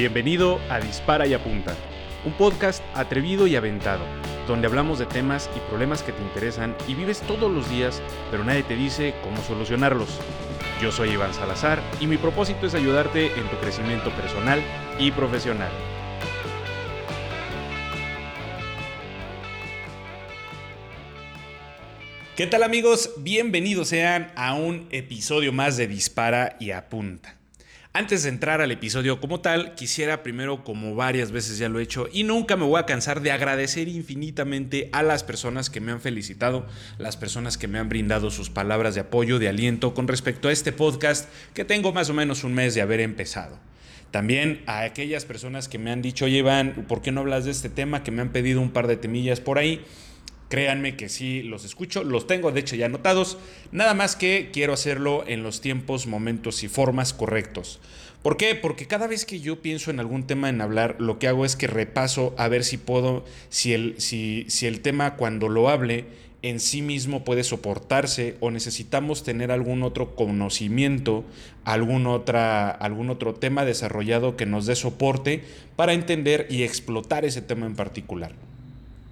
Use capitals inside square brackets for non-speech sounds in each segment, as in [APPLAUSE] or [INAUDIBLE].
Bienvenido a Dispara y Apunta, un podcast atrevido y aventado, donde hablamos de temas y problemas que te interesan y vives todos los días, pero nadie te dice cómo solucionarlos. Yo soy Iván Salazar y mi propósito es ayudarte en tu crecimiento personal y profesional. ¿Qué tal amigos? Bienvenidos sean a un episodio más de Dispara y Apunta. Antes de entrar al episodio como tal, quisiera primero, como varias veces ya lo he hecho, y nunca me voy a cansar de agradecer infinitamente a las personas que me han felicitado, las personas que me han brindado sus palabras de apoyo, de aliento con respecto a este podcast que tengo más o menos un mes de haber empezado. También a aquellas personas que me han dicho, oye ¿por qué no hablas de este tema? Que me han pedido un par de temillas por ahí. Créanme que sí los escucho, los tengo de hecho ya anotados, nada más que quiero hacerlo en los tiempos, momentos y formas correctos. ¿Por qué? Porque cada vez que yo pienso en algún tema en hablar, lo que hago es que repaso a ver si puedo, si el, si, si el tema cuando lo hable en sí mismo puede soportarse o necesitamos tener algún otro conocimiento, algún, otra, algún otro tema desarrollado que nos dé soporte para entender y explotar ese tema en particular.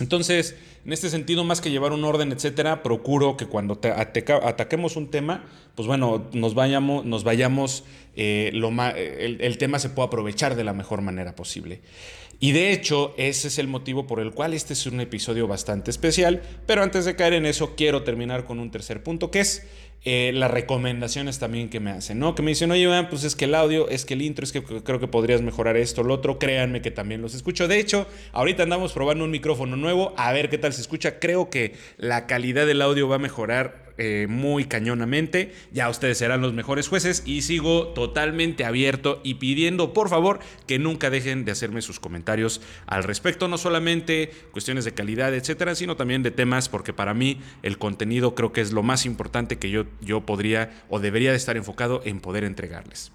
Entonces, en este sentido, más que llevar un orden, etcétera, procuro que cuando ataquemos un tema, pues bueno, nos vayamos, nos vayamos eh, lo el, el, tema se pueda aprovechar de la mejor manera posible. Y de hecho, ese es el motivo por el cual este es un episodio bastante especial. Pero antes de caer en eso, quiero terminar con un tercer punto, que es eh, las recomendaciones también que me hacen, ¿no? Que me dicen, oye, pues es que el audio, es que el intro, es que creo que podrías mejorar esto, lo otro. Créanme que también los escucho. De hecho, ahorita andamos probando un micrófono nuevo, a ver qué tal se escucha. Creo que la calidad del audio va a mejorar eh, muy cañonamente. Ya ustedes serán los mejores jueces y sigo totalmente abierto y pidiendo por favor que nunca dejen de hacerme sus comentarios al respecto, no solamente cuestiones de calidad, etcétera, sino también de temas, porque para mí el contenido creo que es lo más importante que yo, yo podría o debería de estar enfocado en poder entregarles.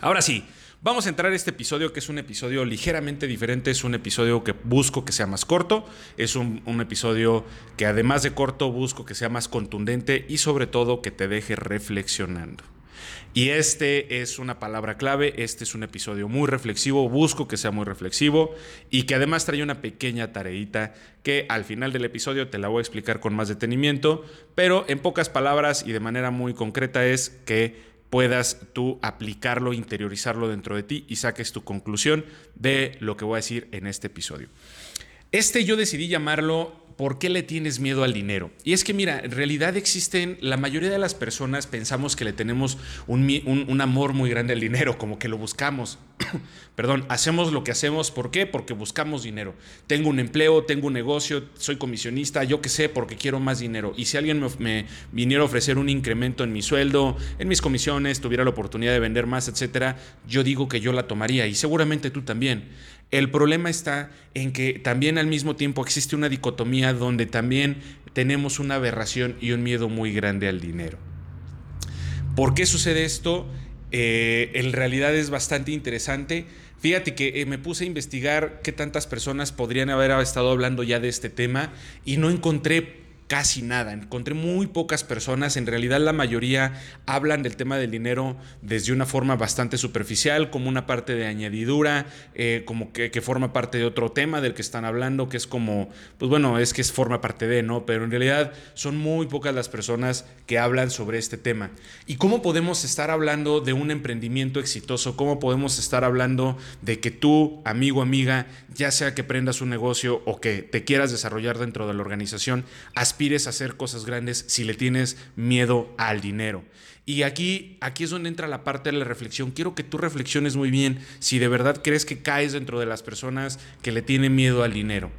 Ahora sí, Vamos a entrar a este episodio que es un episodio ligeramente diferente, es un episodio que busco que sea más corto, es un, episodio que además de corto busco que sea más contundente y sobre todo que te deje reflexionando. Y este es una palabra clave, este es un episodio muy reflexivo, busco que sea muy reflexivo y que además trae una pequeña tareita que al final del episodio te la voy a explicar con más detenimiento, pero en pocas palabras y de manera muy concreta es que puedas tú aplicarlo, interiorizarlo dentro de ti y saques tu conclusión de lo que voy a decir en este episodio. Este yo decidí llamarlo ¿por qué le tienes miedo al dinero? Y es que mira, en realidad existen, la mayoría de las personas pensamos que le tenemos un, amor muy grande al dinero, como que lo buscamos. [COUGHS] Perdón, hacemos lo que hacemos, ¿por qué? Porque buscamos dinero. Tengo un empleo, tengo un negocio, soy comisionista, yo qué sé, porque quiero más dinero. Y si alguien me, me viniera a ofrecer un incremento en mi sueldo, en mis comisiones, tuviera la oportunidad de vender más, etcétera, yo digo que yo la tomaría y seguramente tú también. El problema está en que también al mismo tiempo existe una dicotomía donde también tenemos una aberración y un miedo muy grande al dinero. ¿Por qué sucede esto? Eh, en realidad es bastante interesante. Fíjate que eh, me puse a investigar qué tantas personas podrían haber estado hablando ya de este tema y no encontré casi nada. Encontré muy pocas personas, en realidad la mayoría hablan del tema del dinero desde una forma bastante superficial, como una parte de añadidura, eh, como que, forma parte de otro tema del que están hablando, que es como, pues bueno, es que es, forma parte de, ¿no? Pero en realidad son muy pocas las personas que hablan sobre este tema. ¿Y cómo podemos estar hablando de un emprendimiento exitoso? ¿Cómo podemos estar hablando de que tú, amigo, amiga, ya sea que prendas un negocio o que te quieras desarrollar dentro de la organización, aspires a hacer cosas grandes si le tienes miedo al dinero. Y aquí, aquí es donde entra la parte de la reflexión. Quiero que tú reflexiones muy bien si de verdad crees que caes dentro de las personas que le tienen miedo al dinero.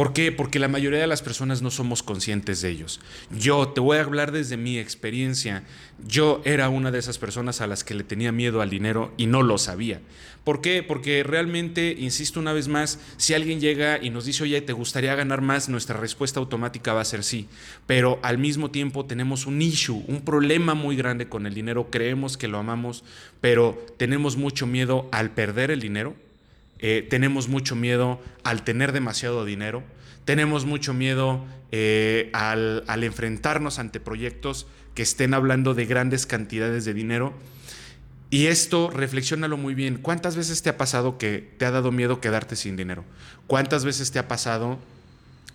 ¿Por qué? Porque la mayoría de las personas no somos conscientes de ellos. Yo te voy a hablar desde mi experiencia. Yo era una de esas personas a las que le tenía miedo al dinero y no lo sabía. ¿Por qué? Porque realmente, insisto una vez más, si alguien llega y nos dice, oye, ¿te gustaría ganar más? Nuestra respuesta automática va a ser sí. Pero al mismo tiempo tenemos un issue, un problema muy grande con el dinero. Creemos que lo amamos, pero tenemos mucho miedo al perder el dinero eh, tenemos mucho miedo al tener demasiado dinero, tenemos mucho miedo eh, al, enfrentarnos ante proyectos que estén hablando de grandes cantidades de dinero. Y esto, reflexiónalo muy bien. ¿Cuántas veces te ha pasado que te ha dado miedo quedarte sin dinero? ¿Cuántas veces te ha pasado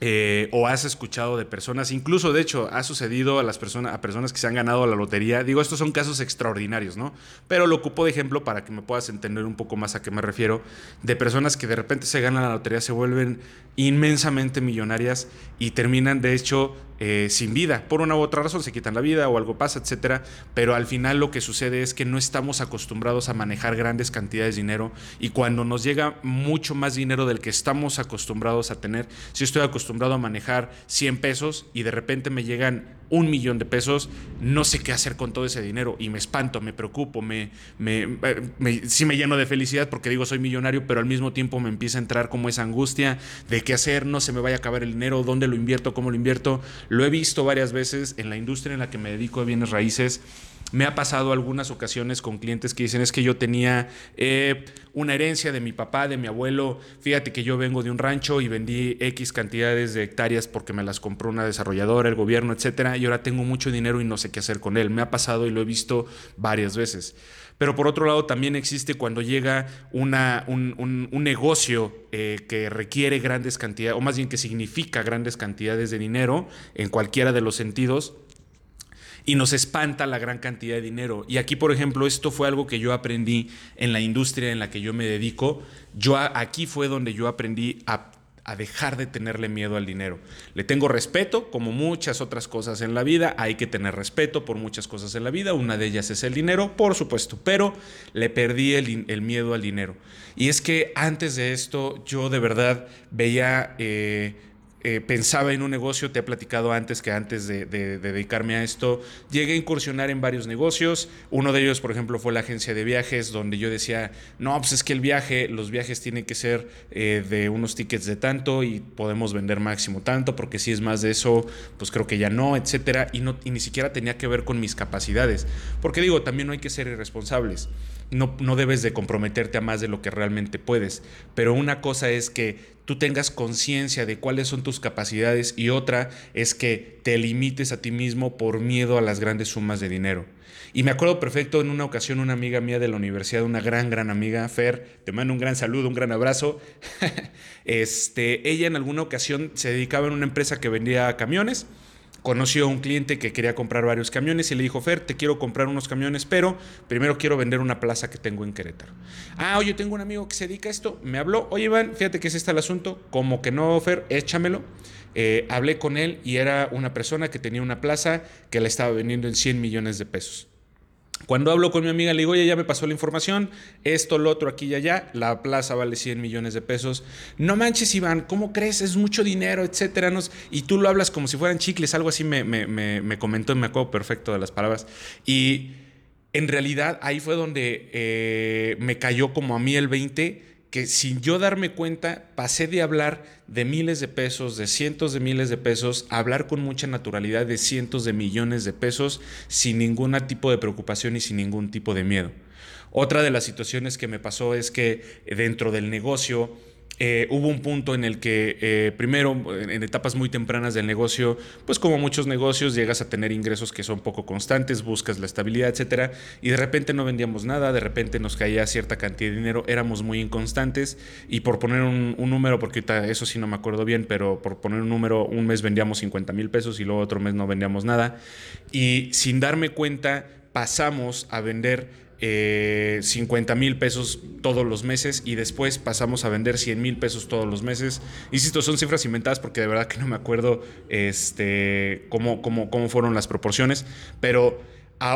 eh, o has escuchado de personas, incluso de hecho ha sucedido a las personas, a personas que se han ganado la lotería. Digo, estos son casos extraordinarios, ¿no? Pero lo ocupo de ejemplo para que me puedas entender un poco más a qué me refiero. De personas que de repente se ganan la lotería, se vuelven inmensamente millonarias y terminan, de hecho, eh, sin vida. Por una u otra razón se quitan la vida o algo pasa, etcétera. Pero al final lo que sucede es que no estamos acostumbrados a manejar grandes cantidades de dinero y cuando nos llega mucho más dinero del que estamos acostumbrados a tener, si estoy acostumbrado a manejar 100 pesos y de repente me llegan un millón de pesos, no sé qué hacer con todo ese dinero y me espanto, me preocupo, me, me, me, sí me lleno de felicidad porque digo soy millonario, pero al mismo tiempo me empieza a entrar como esa angustia de qué hacer, no se me vaya a acabar el dinero, dónde lo invierto, cómo lo invierto. Lo he visto varias veces en la industria en la que me dedico a bienes raíces me ha pasado algunas ocasiones con clientes que dicen es que yo tenía eh, una herencia de mi papá, de mi abuelo, fíjate que yo vengo de un rancho y vendí X cantidades de hectáreas porque me las compró una desarrolladora, el gobierno, etcétera, y ahora tengo mucho dinero y no sé qué hacer con él. Me ha pasado y lo he visto varias veces. Pero por otro lado también existe cuando llega una, un, negocio eh, que requiere grandes cantidades, o más bien que significa grandes cantidades de dinero en cualquiera de los sentidos y nos espanta la gran cantidad de dinero. Y aquí, por ejemplo, esto fue algo que yo aprendí en la industria en la que yo me dedico. Yo aquí fue donde yo aprendí a, dejar de tenerle miedo al dinero. Le tengo respeto, como muchas otras cosas en la vida, hay que tener respeto por muchas cosas en la vida, una de ellas es el dinero, por supuesto, pero le perdí el, el miedo al dinero. Y es que antes de esto yo de verdad veía... Eh, eh, pensaba en un negocio, te he platicado antes que antes de, dedicarme a esto, llegué a incursionar en varios negocios. Uno de ellos, por ejemplo, fue la agencia de viajes, donde yo decía, no, pues es que el viaje, los viajes tienen que ser eh, de unos tickets de tanto y podemos vender máximo tanto, porque si es más de eso, pues creo que ya no, etcétera. Y, no, y ni siquiera tenía que ver con mis capacidades. Porque digo, también no hay que ser irresponsables. No, no debes de comprometerte a más de lo que realmente puedes. Pero una cosa es que tú tengas conciencia de cuáles son tus capacidades y otra es que te limites a ti mismo por miedo a las grandes sumas de dinero. Y me acuerdo perfecto en una ocasión una amiga mía de la universidad, una gran, gran amiga, Fer, te mando un gran saludo, un gran abrazo. [LAUGHS] este, ella en alguna ocasión se dedicaba en una empresa que vendía camiones conoció a un cliente que quería comprar varios camiones y le dijo, Fer, te quiero comprar unos camiones, pero primero quiero vender una plaza que tengo en Querétaro. Ah, oye, tengo un amigo que se dedica a esto, me habló, oye Iván, fíjate que es este el asunto, como que no, Fer, échamelo. Eh, hablé con él y era una persona que tenía una plaza que la estaba vendiendo en 100 millones de pesos. Cuando hablo con mi amiga, le digo, oye, ya me pasó la información, esto, lo otro, aquí y allá, la plaza vale 100 millones de pesos. No manches, Iván, ¿cómo crees? Es mucho dinero, etcétera. Y tú lo hablas como si fueran chicles, algo así me, me comentó y me acuerdo perfecto de las palabras. Y en realidad ahí fue donde eh, me cayó como a mí el 20 que sin yo darme cuenta pasé de hablar de miles de pesos, de cientos de miles de pesos, a hablar con mucha naturalidad de cientos de millones de pesos sin ningún tipo de preocupación y sin ningún tipo de miedo. Otra de las situaciones que me pasó es que dentro del negocio eh, hubo un punto en el que, eh, primero, en etapas muy tempranas del negocio, pues como muchos negocios, llegas a tener ingresos que son poco constantes, buscas la estabilidad, etcétera, y de repente no vendíamos nada, de repente nos caía cierta cantidad de dinero, éramos muy inconstantes, y por poner un, número, porque eso sí no me acuerdo bien, pero por poner un número, un mes vendíamos 50 mil pesos y luego otro mes no vendíamos nada, y sin darme cuenta pasamos a vender 50 eh, mil pesos todos los meses y después pasamos a vender 100 mil pesos todos los meses. Insisto, son cifras inventadas porque de verdad que no me acuerdo este, cómo, cómo, cómo fueron las proporciones, pero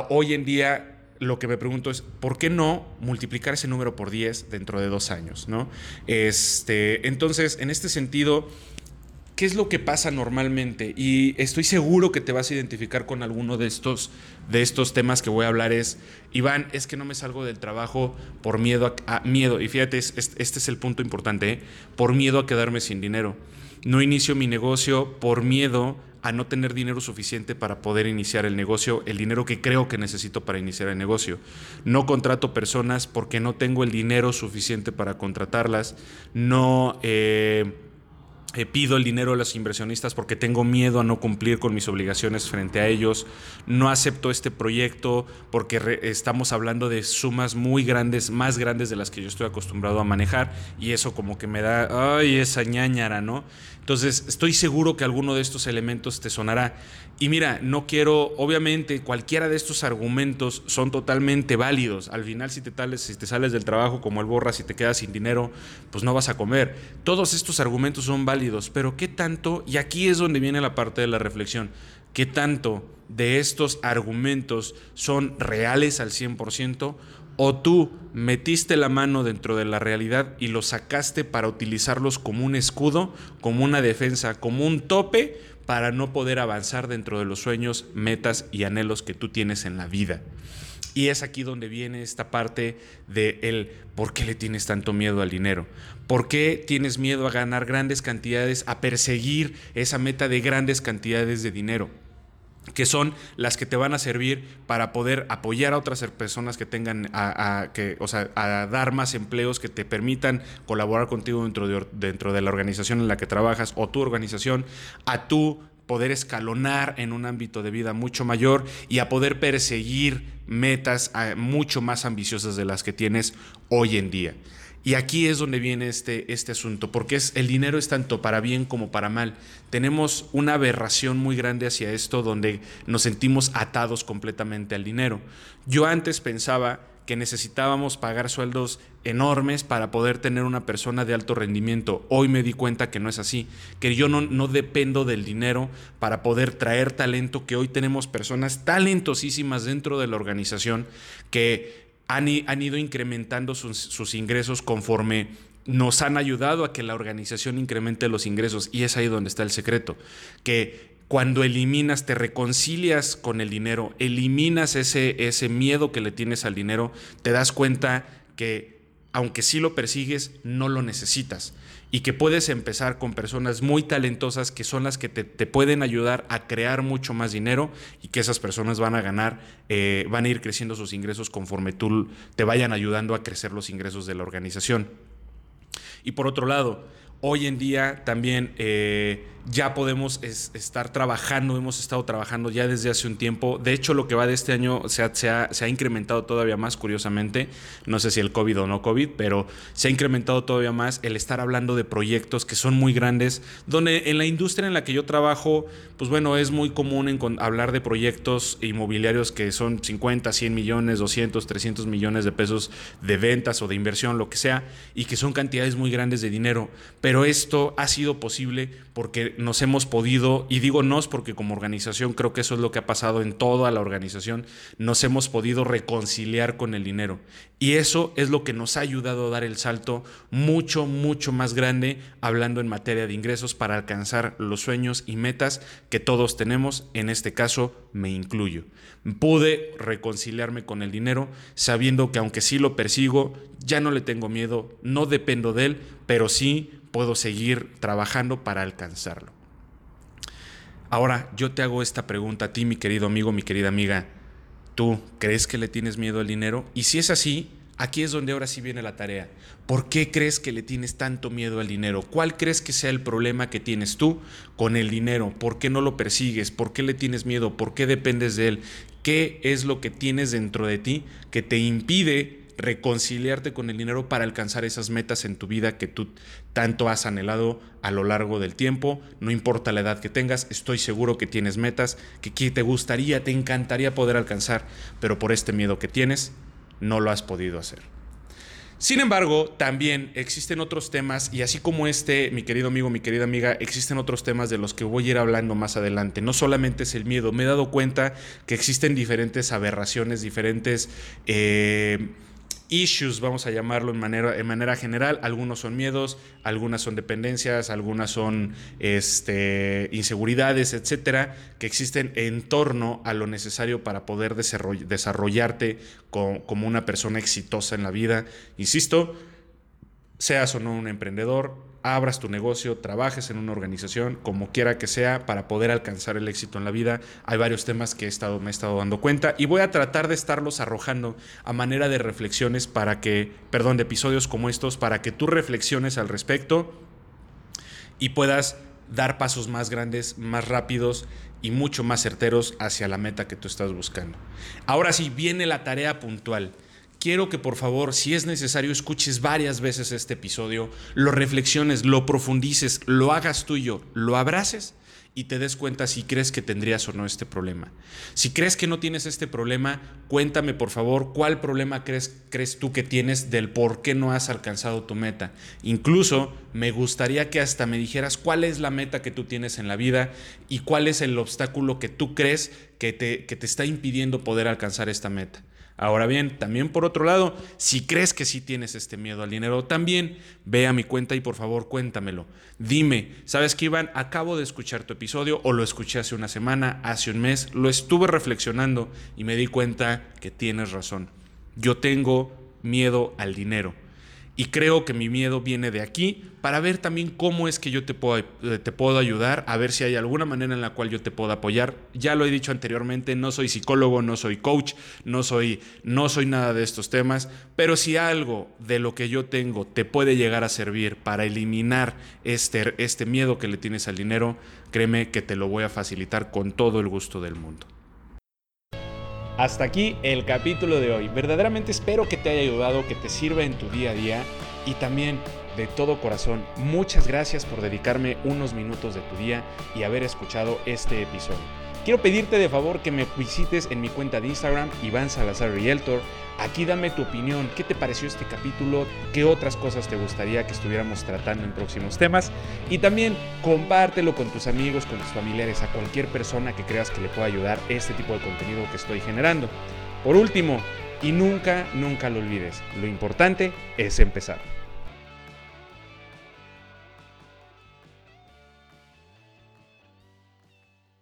hoy en día lo que me pregunto es, ¿por qué no multiplicar ese número por 10 dentro de dos años? ¿no? Este, entonces, en este sentido, ¿qué es lo que pasa normalmente? Y estoy seguro que te vas a identificar con alguno de estos, de estos temas que voy a hablar. Es, Iván, es que no me salgo del trabajo por miedo a, miedo. Y fíjate, este es el punto importante, ¿eh? por miedo a quedarme sin dinero. No inicio mi negocio por miedo a no tener dinero suficiente para poder iniciar el negocio, el dinero que creo que necesito para iniciar el negocio. No contrato personas porque no tengo el dinero suficiente para contratarlas. No... Eh, eh, pido el dinero a los inversionistas porque tengo miedo a no cumplir con mis obligaciones frente a ellos. No acepto este proyecto porque estamos hablando de sumas muy grandes, más grandes de las que yo estoy acostumbrado a manejar y eso como que me da, ay, esa ñañara, ¿no? Entonces, estoy seguro que alguno de estos elementos te sonará. Y mira, no quiero, obviamente, cualquiera de estos argumentos son totalmente válidos. Al final, si te, tales, si te sales del trabajo como el borras y te quedas sin dinero, pues no vas a comer. Todos estos argumentos son válidos, pero ¿qué tanto? Y aquí es donde viene la parte de la reflexión. ¿Qué tanto de estos argumentos son reales al 100%? ¿O tú metiste la mano dentro de la realidad y los sacaste para utilizarlos como un escudo, como una defensa, como un tope para no poder avanzar dentro de los sueños, metas y anhelos que tú tienes en la vida? Y es aquí donde viene esta parte de el por qué le tienes tanto miedo al dinero. ¿Por qué tienes miedo a ganar grandes cantidades, a perseguir esa meta de grandes cantidades de dinero? que son las que te van a servir para poder apoyar a otras personas que tengan, a, que, o sea, a dar más empleos que te permitan colaborar contigo dentro de, dentro de la organización en la que trabajas o tu organización, a tú poder escalonar en un ámbito de vida mucho mayor y a poder perseguir metas mucho más ambiciosas de las que tienes hoy en día. Y aquí es donde viene este, este asunto, porque es, el dinero es tanto para bien como para mal. Tenemos una aberración muy grande hacia esto donde nos sentimos atados completamente al dinero. Yo antes pensaba que necesitábamos pagar sueldos enormes para poder tener una persona de alto rendimiento. Hoy me di cuenta que no es así, que yo no, dependo del dinero para poder traer talento, que hoy tenemos personas talentosísimas dentro de la organización que han, ido incrementando sus, ingresos conforme nos han ayudado a que la organización incremente los ingresos. Y es ahí donde está el secreto, que cuando eliminas, te reconcilias con el dinero, eliminas ese, ese miedo que le tienes al dinero, te das cuenta que aunque sí lo persigues, no lo necesitas y que puedes empezar con personas muy talentosas que son las que te, pueden ayudar a crear mucho más dinero y que esas personas van a ganar, eh, van a ir creciendo sus ingresos conforme tú te vayan ayudando a crecer los ingresos de la organización. Y por otro lado, hoy en día también eh, ya podemos estar trabajando, hemos estado trabajando ya desde hace un tiempo. De hecho, lo que va de este año se ha, se ha, incrementado todavía más, curiosamente. No sé si el COVID o no COVID, pero se ha incrementado todavía más el estar hablando de proyectos que son muy grandes, donde en la industria en la que yo trabajo, pues bueno, es muy común hablar de proyectos inmobiliarios que son 50, 100 millones, 200, 300 millones de pesos de ventas o de inversión, lo que sea, y que son cantidades muy grandes de dinero. Pero esto ha sido posible porque nos hemos podido, y digo nos porque como organización creo que eso es lo que ha pasado en toda la organización, nos hemos podido reconciliar con el dinero. Y eso es lo que nos ha ayudado a dar el salto mucho, mucho más grande hablando en materia de ingresos para alcanzar los sueños y metas que todos tenemos. En este caso me incluyo. Pude reconciliarme con el dinero sabiendo que aunque sí lo persigo, ya no le tengo miedo, no dependo de él, pero sí puedo seguir trabajando para alcanzarlo. Ahora, yo te hago esta pregunta a ti, mi querido amigo, mi querida amiga. ¿Tú crees que le tienes miedo al dinero? Y si es así, aquí es donde ahora sí viene la tarea. ¿Por qué crees que le tienes tanto miedo al dinero? ¿Cuál crees que sea el problema que tienes tú con el dinero? ¿Por qué no lo persigues? ¿Por qué le tienes miedo? ¿Por qué dependes de él? ¿Qué es lo que tienes dentro de ti que te impide reconciliarte con el dinero para alcanzar esas metas en tu vida que tú tanto has anhelado a lo largo del tiempo, no importa la edad que tengas, estoy seguro que tienes metas que te gustaría, te encantaría poder alcanzar, pero por este miedo que tienes, no lo has podido hacer. Sin embargo, también existen otros temas, y así como este, mi querido amigo, mi querida amiga, existen otros temas de los que voy a ir hablando más adelante. No solamente es el miedo, me he dado cuenta que existen diferentes aberraciones, diferentes... Eh, issues, vamos a llamarlo en manera, en manera general. Algunos son miedos, algunas son dependencias, algunas son este, inseguridades, etcétera, que existen en torno a lo necesario para poder desarrollarte como una persona exitosa en la vida. Insisto, seas o no un emprendedor, abras tu negocio, trabajes en una organización, como quiera que sea, para poder alcanzar el éxito en la vida. Hay varios temas que he estado, me he estado dando cuenta y voy a tratar de estarlos arrojando a manera de reflexiones para que, perdón, de episodios como estos, para que tú reflexiones al respecto y puedas dar pasos más grandes, más rápidos y mucho más certeros hacia la meta que tú estás buscando. Ahora sí, viene la tarea puntual. Quiero que por favor, si es necesario, escuches varias veces este episodio, lo reflexiones, lo profundices, lo hagas tuyo, lo abraces y te des cuenta si crees que tendrías o no este problema. Si crees que no tienes este problema, cuéntame por favor cuál problema crees, crees tú que tienes del por qué no has alcanzado tu meta. Incluso me gustaría que hasta me dijeras cuál es la meta que tú tienes en la vida y cuál es el obstáculo que tú crees que te, que te está impidiendo poder alcanzar esta meta. Ahora bien, también por otro lado, si crees que sí tienes este miedo al dinero, también ve a mi cuenta y por favor cuéntamelo. Dime, ¿sabes qué, Iván? Acabo de escuchar tu episodio o lo escuché hace una semana, hace un mes, lo estuve reflexionando y me di cuenta que tienes razón. Yo tengo miedo al dinero. Y creo que mi miedo viene de aquí para ver también cómo es que yo te puedo, eh, te puedo ayudar, a ver si hay alguna manera en la cual yo te puedo apoyar. Ya lo he dicho anteriormente, no soy psicólogo, no soy coach, no soy, no soy nada de estos temas, pero si algo de lo que yo tengo te puede llegar a servir para eliminar este, este miedo que le tienes al dinero, créeme que te lo voy a facilitar con todo el gusto del mundo. Hasta aquí el capítulo de hoy. Verdaderamente espero que te haya ayudado, que te sirva en tu día a día y también de todo corazón, muchas gracias por dedicarme unos minutos de tu día y haber escuchado este episodio. Quiero pedirte de favor que me visites en mi cuenta de Instagram, Iván Salazar Realtor. Aquí dame tu opinión, qué te pareció este capítulo, qué otras cosas te gustaría que estuviéramos tratando en próximos temas. Y también compártelo con tus amigos, con tus familiares, a cualquier persona que creas que le pueda ayudar este tipo de contenido que estoy generando. Por último, y nunca, nunca lo olvides, lo importante es empezar.